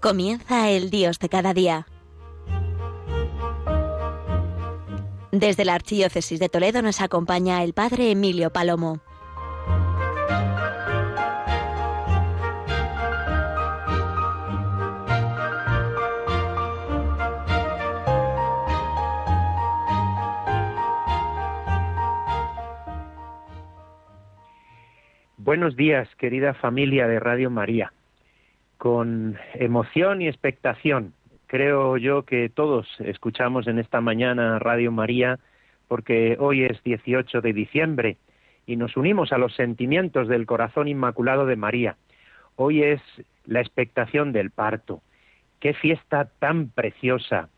Comienza el Dios de cada día. Desde la Archidiócesis de Toledo nos acompaña el Padre Emilio Palomo. Buenos días, querida familia de Radio María con emoción y expectación. Creo yo que todos escuchamos en esta mañana Radio María porque hoy es 18 de diciembre y nos unimos a los sentimientos del corazón inmaculado de María. Hoy es la expectación del parto. Qué fiesta tan preciosa,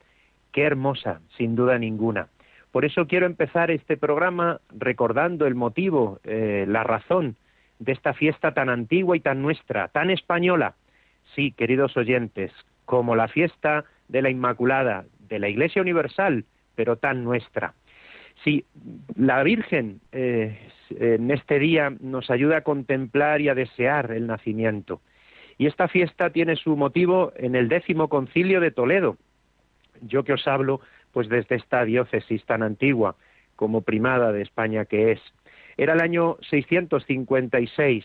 qué hermosa, sin duda ninguna. Por eso quiero empezar este programa recordando el motivo, eh, la razón de esta fiesta tan antigua y tan nuestra, tan española, Sí, queridos oyentes, como la fiesta de la Inmaculada, de la Iglesia Universal, pero tan nuestra. Sí, la Virgen eh, en este día nos ayuda a contemplar y a desear el nacimiento. Y esta fiesta tiene su motivo en el décimo concilio de Toledo. Yo que os hablo, pues desde esta diócesis tan antigua como primada de España que es. Era el año 656,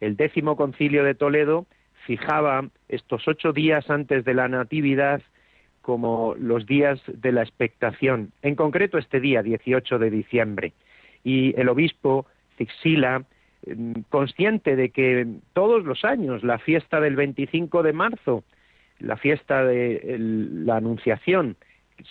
el décimo concilio de Toledo fijaba estos ocho días antes de la Natividad como los días de la expectación, en concreto este día, 18 de diciembre. Y el obispo Zixila, mm, consciente de que todos los años la fiesta del 25 de marzo, la fiesta de la Anunciación,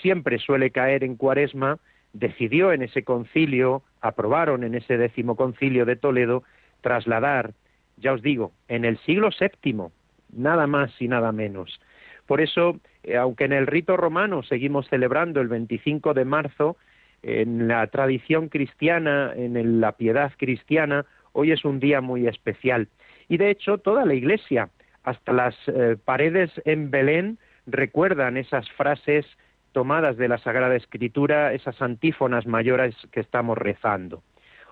siempre suele caer en cuaresma, decidió en ese concilio, aprobaron en ese décimo concilio de Toledo, trasladar ya os digo, en el siglo VII, nada más y nada menos. Por eso, eh, aunque en el rito romano seguimos celebrando el 25 de marzo, en la tradición cristiana, en la piedad cristiana, hoy es un día muy especial. Y de hecho, toda la Iglesia, hasta las eh, paredes en Belén, recuerdan esas frases tomadas de la Sagrada Escritura, esas antífonas mayores que estamos rezando.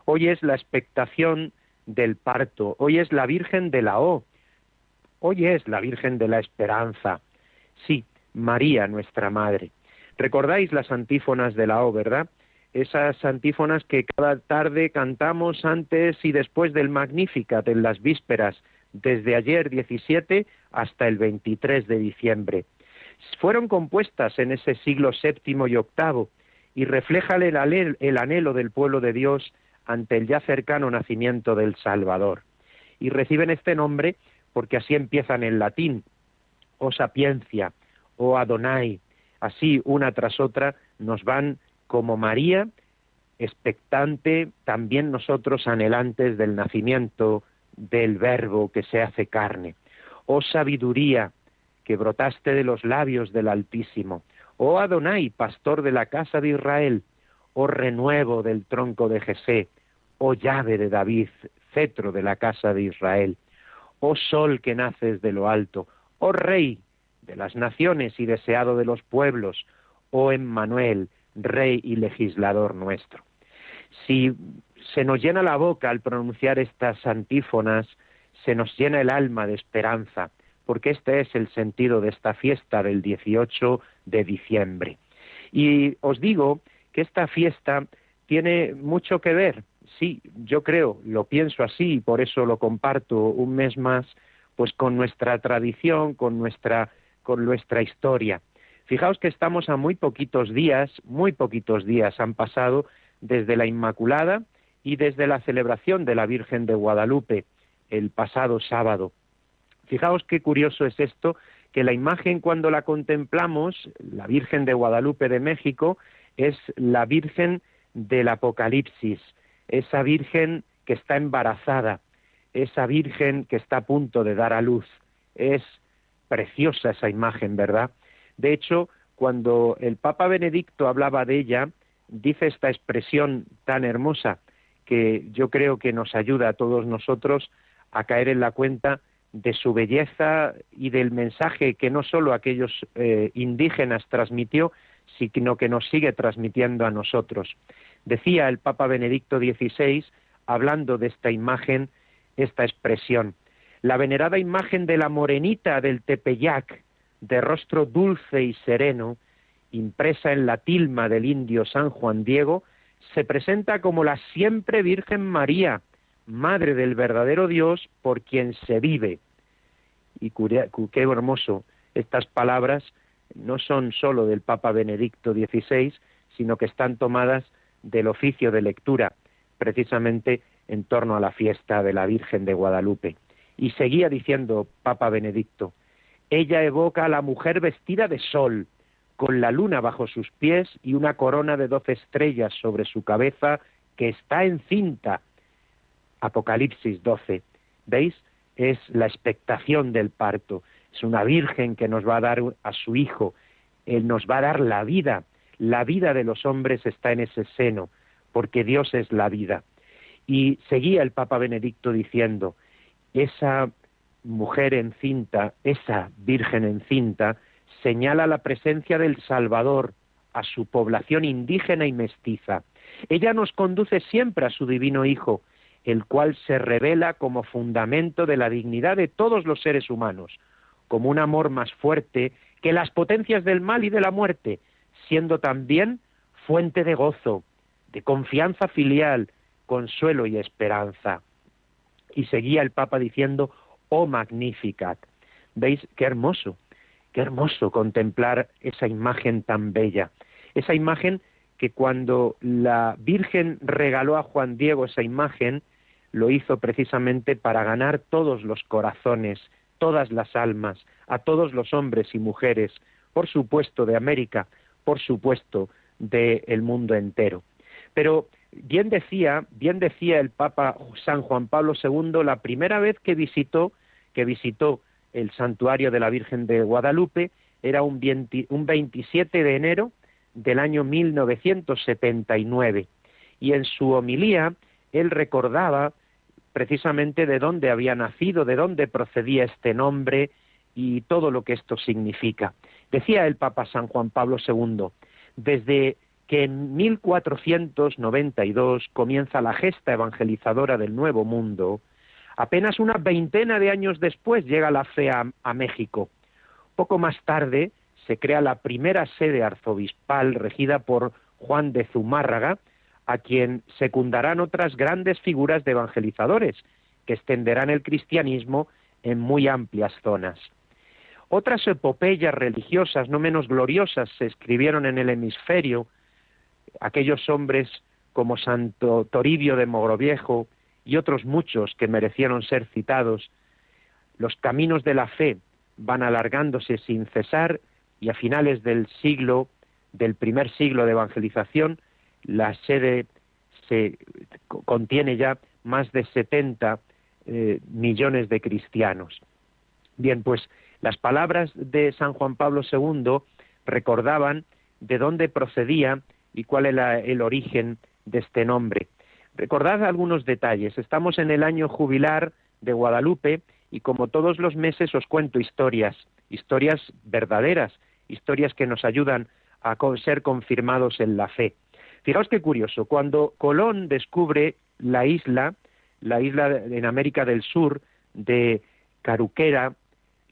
Hoy es la expectación del parto, hoy es la Virgen de la O, hoy es la Virgen de la Esperanza. Sí, María, nuestra Madre. ¿Recordáis las antífonas de la O, verdad? Esas antífonas que cada tarde cantamos antes y después del Magnificat en las vísperas, desde ayer 17 hasta el 23 de diciembre. Fueron compuestas en ese siglo séptimo y octavo y reflejan el anhelo del pueblo de Dios ante el ya cercano nacimiento del Salvador. Y reciben este nombre porque así empiezan en latín, o sapiencia, o Adonai, así una tras otra nos van como María, expectante, también nosotros anhelantes del nacimiento del Verbo que se hace carne. Oh sabiduría, que brotaste de los labios del Altísimo. Oh Adonai, pastor de la casa de Israel. Oh renuevo del tronco de Jesé oh llave de David, cetro de la casa de Israel, oh sol que naces de lo alto, oh rey de las naciones y deseado de los pueblos, oh Emmanuel, rey y legislador nuestro. Si se nos llena la boca al pronunciar estas antífonas, se nos llena el alma de esperanza, porque este es el sentido de esta fiesta del 18 de diciembre. Y os digo que esta fiesta tiene mucho que ver sí, yo creo, lo pienso así y por eso lo comparto un mes más, pues con nuestra tradición, con nuestra, con nuestra historia. Fijaos que estamos a muy poquitos días, muy poquitos días han pasado desde la Inmaculada y desde la celebración de la Virgen de Guadalupe el pasado sábado. Fijaos qué curioso es esto, que la imagen cuando la contemplamos, la Virgen de Guadalupe de México, es la Virgen del Apocalipsis, esa Virgen que está embarazada, esa Virgen que está a punto de dar a luz. Es preciosa esa imagen, ¿verdad? De hecho, cuando el Papa Benedicto hablaba de ella, dice esta expresión tan hermosa que yo creo que nos ayuda a todos nosotros a caer en la cuenta de su belleza y del mensaje que no solo aquellos eh, indígenas transmitió, sino que nos sigue transmitiendo a nosotros. Decía el Papa Benedicto XVI, hablando de esta imagen, esta expresión, la venerada imagen de la morenita del Tepeyac, de rostro dulce y sereno, impresa en la tilma del indio San Juan Diego, se presenta como la siempre Virgen María, Madre del verdadero Dios por quien se vive. Y qué hermoso, estas palabras no son sólo del Papa Benedicto XVI, sino que están tomadas del oficio de lectura, precisamente en torno a la fiesta de la Virgen de Guadalupe. Y seguía diciendo Papa Benedicto, ella evoca a la mujer vestida de sol, con la luna bajo sus pies y una corona de doce estrellas sobre su cabeza que está encinta. Apocalipsis 12. ¿Veis? Es la expectación del parto. Es una virgen que nos va a dar a su hijo. Él nos va a dar la vida. La vida de los hombres está en ese seno, porque Dios es la vida. Y seguía el Papa Benedicto diciendo, esa mujer encinta, esa virgen encinta, señala la presencia del Salvador a su población indígena y mestiza. Ella nos conduce siempre a su divino Hijo, el cual se revela como fundamento de la dignidad de todos los seres humanos, como un amor más fuerte que las potencias del mal y de la muerte, siendo también fuente de gozo, de confianza filial, consuelo y esperanza. Y seguía el Papa diciendo, oh Magnificat. ¿Veis qué hermoso? Qué hermoso contemplar esa imagen tan bella. Esa imagen que cuando la Virgen regaló a Juan Diego esa imagen, lo hizo precisamente para ganar todos los corazones, todas las almas, a todos los hombres y mujeres, por supuesto de América, por supuesto del mundo entero. Pero bien decía, bien decía el Papa San Juan Pablo II la primera vez que visitó que visitó el santuario de la Virgen de Guadalupe era un, 27 de enero del año 1979 y en su homilía él recordaba precisamente de dónde había nacido, de dónde procedía este nombre y todo lo que esto significa. Decía el Papa San Juan Pablo II, desde que en 1492 comienza la gesta evangelizadora del Nuevo Mundo, Apenas una veintena de años después llega la fe a, México. Poco más tarde se crea la primera sede arzobispal regida por Juan de Zumárraga, a quien secundarán otras grandes figuras de evangelizadores, que extenderán el cristianismo en muy amplias zonas. Otras epopeyas religiosas no menos gloriosas se escribieron en el hemisferio, aquellos hombres como Santo Toribio de Mogroviejo, y otros muchos que merecieron ser citados, los caminos de la fe van alargándose sin cesar y a finales del siglo, del primer siglo de evangelización, la sede se contiene ya más de 70 eh, millones de cristianos. Bien, pues las palabras de San Juan Pablo II recordaban de dónde procedía y cuál era el origen de este nombre. Recordad algunos detalles. Estamos en el año jubilar de Guadalupe y como todos los meses os cuento historias, historias verdaderas, historias que nos ayudan a ser confirmados en la fe. Fijaos qué curioso, cuando Colón descubre la isla, la isla en América del Sur de Caruquera,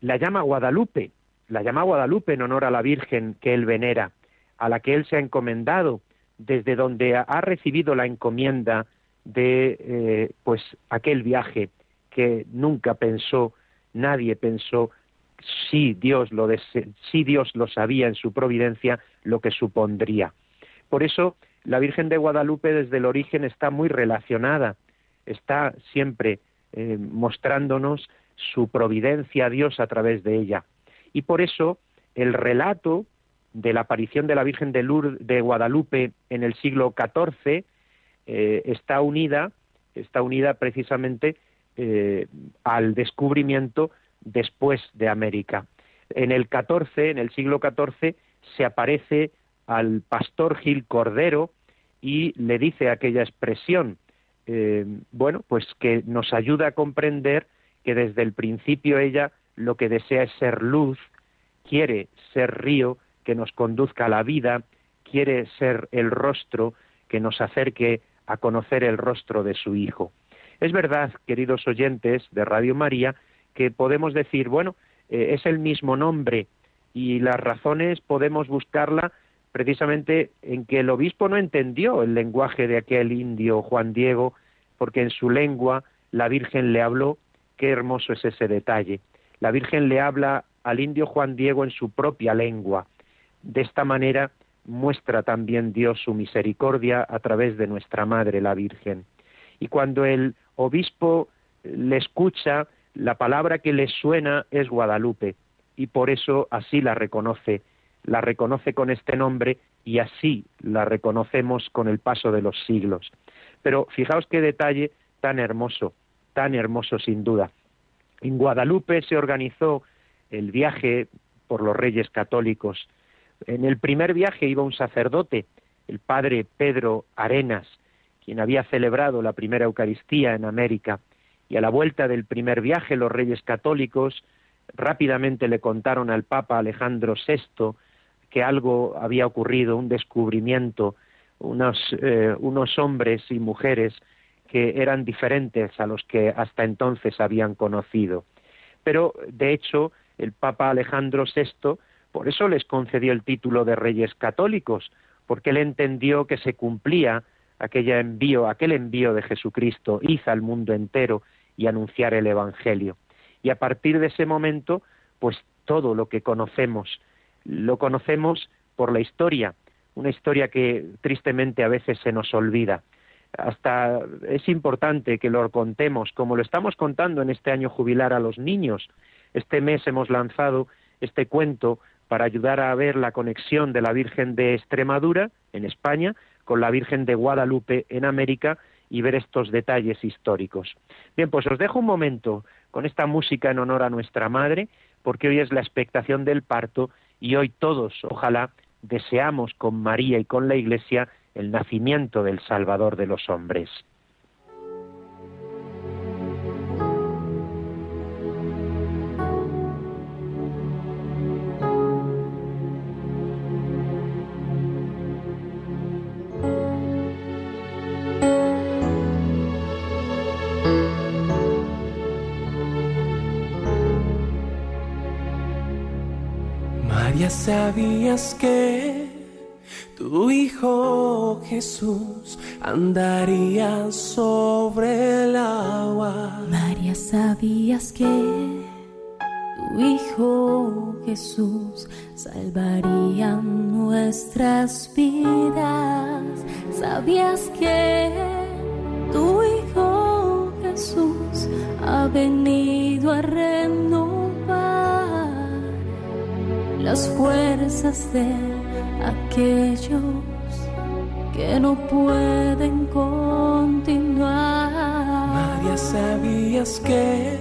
la llama Guadalupe, la llama Guadalupe en honor a la Virgen que él venera, a la que él se ha encomendado, desde donde ha recibido la encomienda de eh, pues aquel viaje que nunca pensó, nadie pensó si Dios lo si Dios lo sabía en su providencia lo que supondría. Por eso la Virgen de Guadalupe desde el origen está muy relacionada, está siempre eh, mostrándonos su providencia a Dios a través de ella. Y por eso el relato de la aparición de la Virgen de, Guadalupe en el siglo XIV eh, está unida, está unida precisamente eh, al descubrimiento después de América. En el 14, en el siglo XIV, se aparece al pastor Gil Cordero y le dice aquella expresión, eh, bueno, pues que nos ayuda a comprender que desde el principio ella lo que desea es ser luz, quiere ser río que nos conduzca a la vida, quiere ser el rostro que nos acerque a conocer el rostro de su Hijo. Es verdad, queridos oyentes de Radio María, que podemos decir, bueno, eh, es el mismo nombre y las razones podemos buscarla precisamente en que el obispo no entendió el lenguaje de aquel indio Juan Diego, porque en su lengua la Virgen le habló, qué hermoso es ese detalle. La Virgen le habla al indio Juan Diego en su propia lengua. De esta manera muestra también Dios su misericordia a través de nuestra Madre la Virgen. Y cuando el obispo le escucha, la palabra que le suena es Guadalupe, y por eso así la reconoce, la reconoce con este nombre y así la reconocemos con el paso de los siglos. Pero fijaos qué detalle tan hermoso, tan hermoso sin duda. En Guadalupe se organizó el viaje por los reyes católicos. En el primer viaje iba un sacerdote, el padre Pedro Arenas, quien había celebrado la primera Eucaristía en América. Y a la vuelta del primer viaje los reyes católicos rápidamente le contaron al Papa Alejandro VI que algo había ocurrido, un descubrimiento, unos, eh, unos hombres y mujeres que eran diferentes a los que hasta entonces habían conocido. Pero, de hecho, el Papa Alejandro VI por eso les concedió el título de reyes católicos, porque él entendió que se cumplía aquella envío, aquel envío de Jesucristo, hizo al mundo entero y anunciar el Evangelio. Y a partir de ese momento, pues todo lo que conocemos, lo conocemos por la historia, una historia que tristemente a veces se nos olvida. Hasta es importante que lo contemos, como lo estamos contando en este año jubilar a los niños. Este mes hemos lanzado este cuento para ayudar a ver la conexión de la Virgen de Extremadura, en España, con la Virgen de Guadalupe, en América, y ver estos detalles históricos. Bien, pues os dejo un momento con esta música en honor a nuestra Madre, porque hoy es la expectación del parto y hoy todos, ojalá, deseamos con María y con la Iglesia el nacimiento del Salvador de los hombres. Sabías que tu Hijo Jesús andaría sobre el agua. María, sabías que tu Hijo Jesús salvaría nuestras vidas. Sabías que tu Hijo Jesús ha venido las fuerzas de aquellos que no pueden continuar. María, sabías que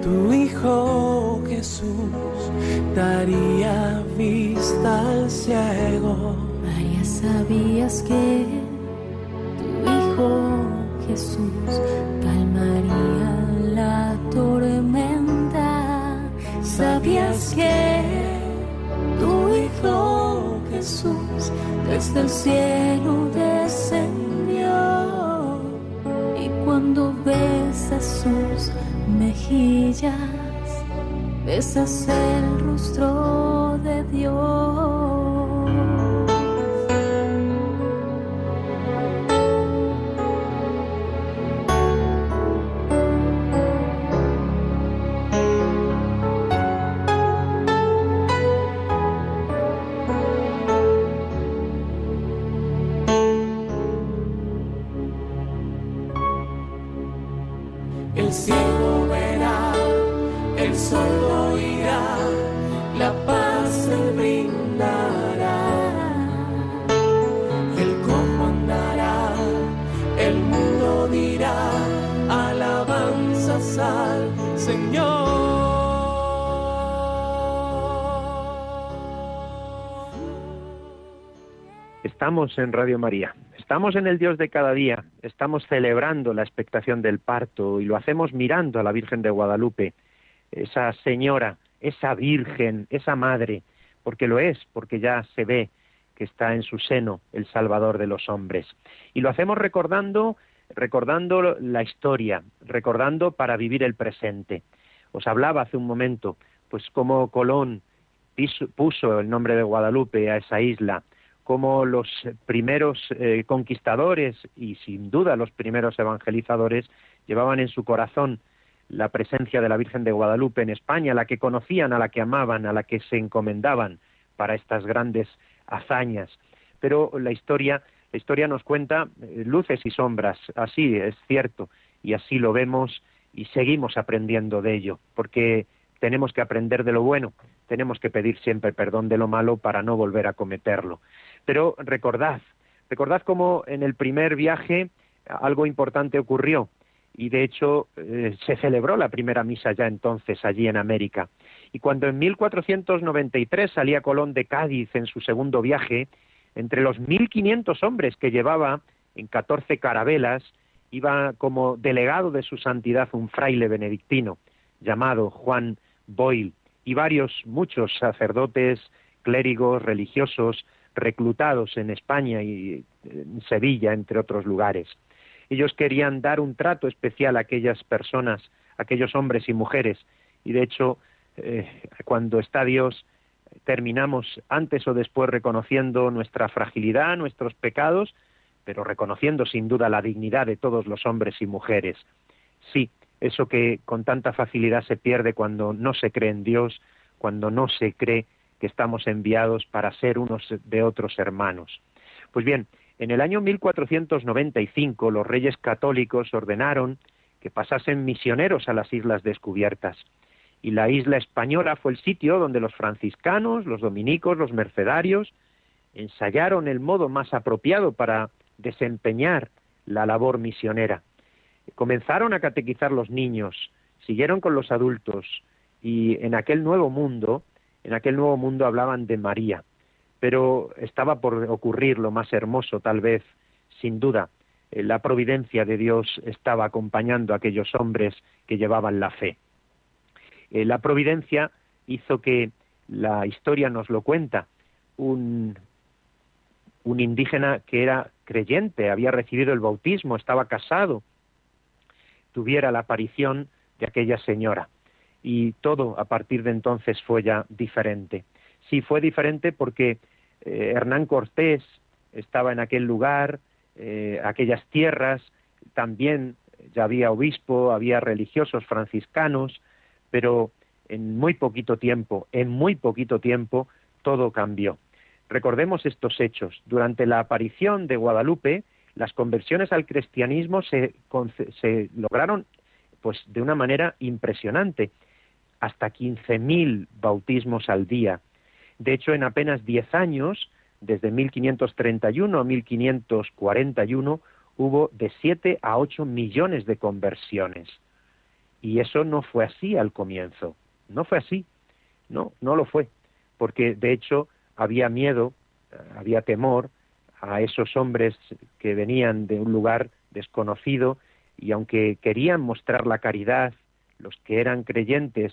tu Hijo Jesús daría vista al ciego. María, sabías que tu Hijo Jesús calmaría la tormenta. Sabías que Jesús desde el cielo descendió y cuando besas sus mejillas besas el rostro de Dios. Estamos en Radio María, estamos en el Dios de cada día, estamos celebrando la expectación del parto y lo hacemos mirando a la Virgen de Guadalupe, esa señora, esa Virgen, esa Madre, porque lo es, porque ya se ve que está en su seno el Salvador de los hombres. Y lo hacemos recordando, recordando la historia, recordando para vivir el presente. Os hablaba hace un momento, pues como Colón puso el nombre de Guadalupe a esa isla, cómo los primeros eh, conquistadores y sin duda los primeros evangelizadores llevaban en su corazón la presencia de la Virgen de Guadalupe en España, la que conocían, a la que amaban, a la que se encomendaban para estas grandes hazañas. Pero la historia, la historia nos cuenta eh, luces y sombras, así es cierto, y así lo vemos y seguimos aprendiendo de ello, porque tenemos que aprender de lo bueno, tenemos que pedir siempre perdón de lo malo para no volver a cometerlo. Pero recordad, recordad cómo en el primer viaje algo importante ocurrió y de hecho eh, se celebró la primera misa ya entonces allí en América. Y cuando en 1493 salía Colón de Cádiz en su segundo viaje, entre los 1.500 hombres que llevaba en 14 carabelas, iba como delegado de su santidad un fraile benedictino llamado Juan Boyle y varios, muchos sacerdotes, clérigos, religiosos, reclutados en España y en Sevilla, entre otros lugares. Ellos querían dar un trato especial a aquellas personas, a aquellos hombres y mujeres, y de hecho, eh, cuando está Dios, terminamos antes o después reconociendo nuestra fragilidad, nuestros pecados, pero reconociendo sin duda la dignidad de todos los hombres y mujeres. Sí, eso que con tanta facilidad se pierde cuando no se cree en Dios, cuando no se cree que estamos enviados para ser unos de otros hermanos. Pues bien, en el año 1495 los reyes católicos ordenaron que pasasen misioneros a las islas descubiertas. Y la isla española fue el sitio donde los franciscanos, los dominicos, los mercedarios ensayaron el modo más apropiado para desempeñar la labor misionera. Comenzaron a catequizar los niños, siguieron con los adultos y en aquel nuevo mundo en aquel nuevo mundo hablaban de María, pero estaba por ocurrir lo más hermoso, tal vez, sin duda. Eh, la providencia de Dios estaba acompañando a aquellos hombres que llevaban la fe. Eh, la providencia hizo que la historia nos lo cuenta. Un, un indígena que era creyente, había recibido el bautismo, estaba casado, tuviera la aparición de aquella señora y todo a partir de entonces fue ya diferente. Sí, fue diferente porque eh, Hernán Cortés estaba en aquel lugar, eh, aquellas tierras, también ya había obispo, había religiosos franciscanos, pero en muy poquito tiempo, en muy poquito tiempo, todo cambió. Recordemos estos hechos. Durante la aparición de Guadalupe, las conversiones al cristianismo se, se lograron pues de una manera impresionante hasta 15.000 bautismos al día. De hecho, en apenas 10 años, desde 1531 a 1541, hubo de 7 a 8 millones de conversiones. Y eso no fue así al comienzo. No fue así. No, no lo fue. Porque de hecho había miedo, había temor a esos hombres que venían de un lugar desconocido y aunque querían mostrar la caridad, los que eran creyentes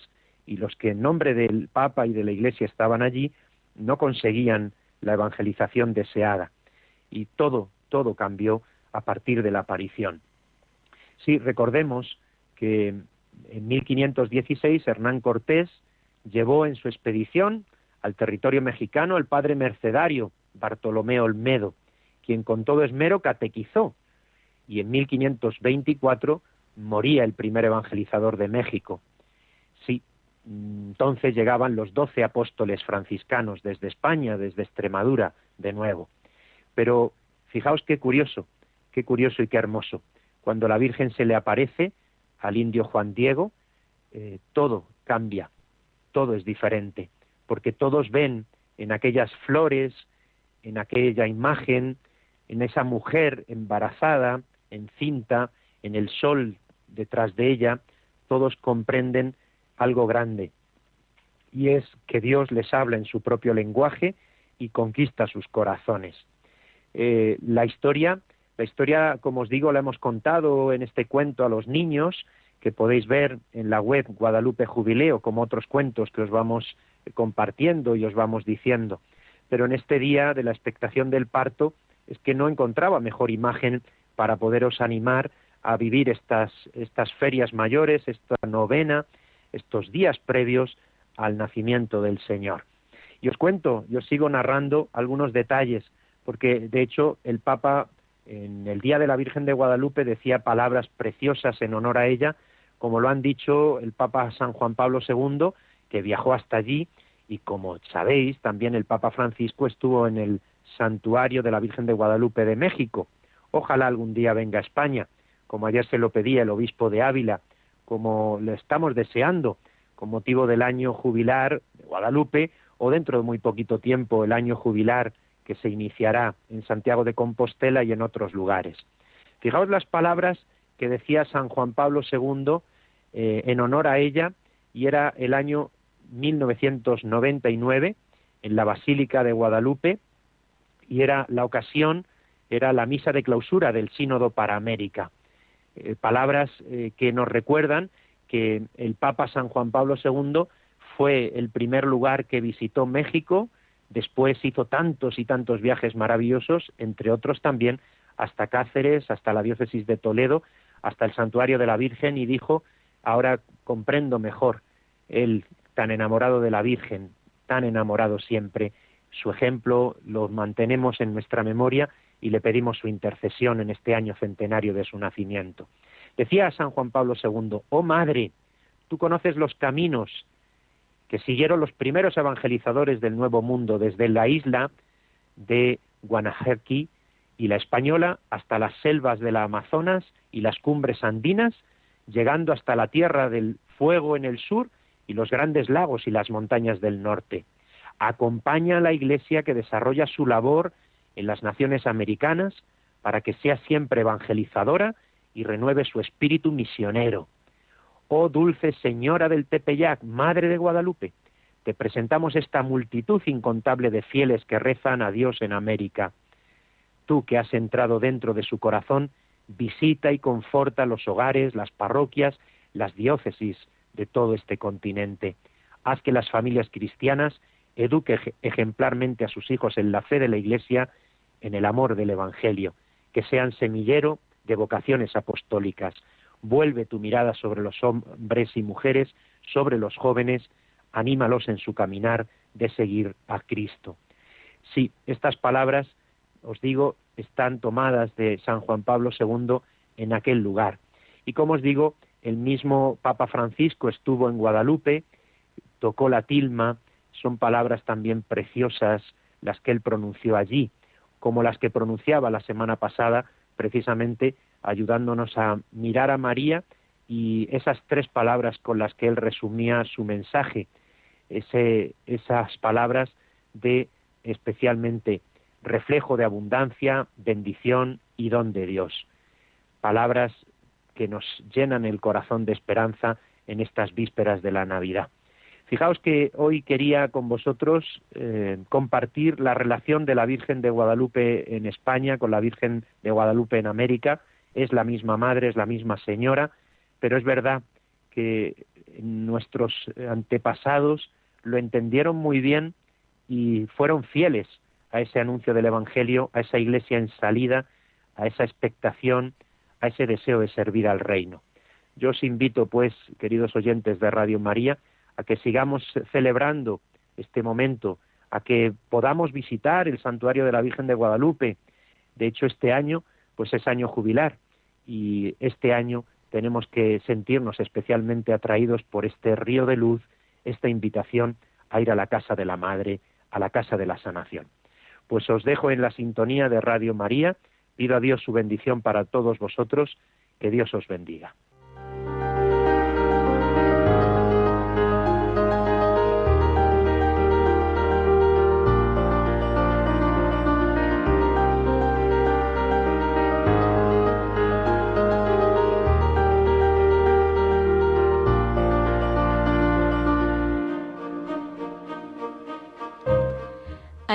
y los que en nombre del Papa y de la Iglesia estaban allí no conseguían la evangelización deseada. Y todo, todo cambió a partir de la aparición. Sí, recordemos que en 1516 Hernán Cortés llevó en su expedición al territorio mexicano al padre mercedario Bartolomé Olmedo, quien con todo esmero catequizó, y en 1524 moría el primer evangelizador de México. Entonces llegaban los doce apóstoles franciscanos desde España, desde Extremadura, de nuevo. Pero fijaos qué curioso, qué curioso y qué hermoso. Cuando la Virgen se le aparece al indio Juan Diego, eh, todo cambia, todo es diferente, porque todos ven en aquellas flores, en aquella imagen, en esa mujer embarazada, encinta, en el sol detrás de ella, todos comprenden algo grande, y es que Dios les habla en su propio lenguaje y conquista sus corazones. Eh, la historia, la historia, como os digo, la hemos contado en este cuento a los niños, que podéis ver en la web Guadalupe Jubileo, como otros cuentos que os vamos compartiendo y os vamos diciendo. Pero en este día de la expectación del parto, es que no encontraba mejor imagen para poderos animar a vivir estas, estas ferias mayores, esta novena, estos días previos al nacimiento del Señor. Y os cuento, yo sigo narrando algunos detalles, porque de hecho el Papa en el Día de la Virgen de Guadalupe decía palabras preciosas en honor a ella, como lo han dicho el Papa San Juan Pablo II, que viajó hasta allí, y como sabéis, también el Papa Francisco estuvo en el santuario de la Virgen de Guadalupe de México. Ojalá algún día venga a España, como ayer se lo pedía el obispo de Ávila, como lo estamos deseando, con motivo del año jubilar de Guadalupe, o dentro de muy poquito tiempo el año jubilar que se iniciará en Santiago de Compostela y en otros lugares. Fijaos las palabras que decía San Juan Pablo II eh, en honor a ella, y era el año 1999 en la Basílica de Guadalupe, y era la ocasión, era la misa de clausura del Sínodo para América. Eh, palabras eh, que nos recuerdan que el Papa San Juan Pablo II fue el primer lugar que visitó México, después hizo tantos y tantos viajes maravillosos, entre otros también hasta Cáceres, hasta la diócesis de Toledo, hasta el santuario de la Virgen y dijo, ahora comprendo mejor, él tan enamorado de la Virgen, tan enamorado siempre, su ejemplo lo mantenemos en nuestra memoria y le pedimos su intercesión en este año centenario de su nacimiento. Decía San Juan Pablo II, oh Madre, tú conoces los caminos que siguieron los primeros evangelizadores del Nuevo Mundo desde la isla de Guanajequi y la Española hasta las selvas de la Amazonas y las cumbres andinas, llegando hasta la Tierra del Fuego en el sur y los grandes lagos y las montañas del norte. Acompaña a la Iglesia que desarrolla su labor en las naciones americanas para que sea siempre evangelizadora y renueve su espíritu misionero. Oh dulce Señora del Tepeyac, Madre de Guadalupe, te presentamos esta multitud incontable de fieles que rezan a Dios en América. Tú que has entrado dentro de su corazón, visita y conforta los hogares, las parroquias, las diócesis de todo este continente. Haz que las familias cristianas eduquen ejemplarmente a sus hijos en la fe de la Iglesia, en el amor del Evangelio, que sean semillero de vocaciones apostólicas. Vuelve tu mirada sobre los hombres y mujeres, sobre los jóvenes, anímalos en su caminar de seguir a Cristo. Sí, estas palabras, os digo, están tomadas de San Juan Pablo II en aquel lugar. Y como os digo, el mismo Papa Francisco estuvo en Guadalupe, tocó la tilma, son palabras también preciosas las que él pronunció allí, como las que pronunciaba la semana pasada, precisamente ayudándonos a mirar a María y esas tres palabras con las que él resumía su mensaje, esas palabras de especialmente reflejo de abundancia, bendición y don de Dios. Palabras que nos llenan el corazón de esperanza en estas vísperas de la Navidad. Fijaos que hoy quería con vosotros eh, compartir la relación de la Virgen de Guadalupe en España con la Virgen de Guadalupe en América. Es la misma madre, es la misma señora, pero es verdad que nuestros antepasados lo entendieron muy bien y fueron fieles a ese anuncio del Evangelio, a esa iglesia en salida, a esa expectación, a ese deseo de servir al reino. Yo os invito, pues, queridos oyentes de Radio María, a que sigamos celebrando este momento, a que podamos visitar el santuario de la Virgen de Guadalupe. De hecho, este año, pues es año jubilar y este año tenemos que sentirnos especialmente atraídos por este río de luz, esta invitación a ir a la casa de la Madre, a la casa de la sanación. Pues os dejo en la sintonía de Radio María Pido a Dios su bendición para todos vosotros. Que Dios os bendiga.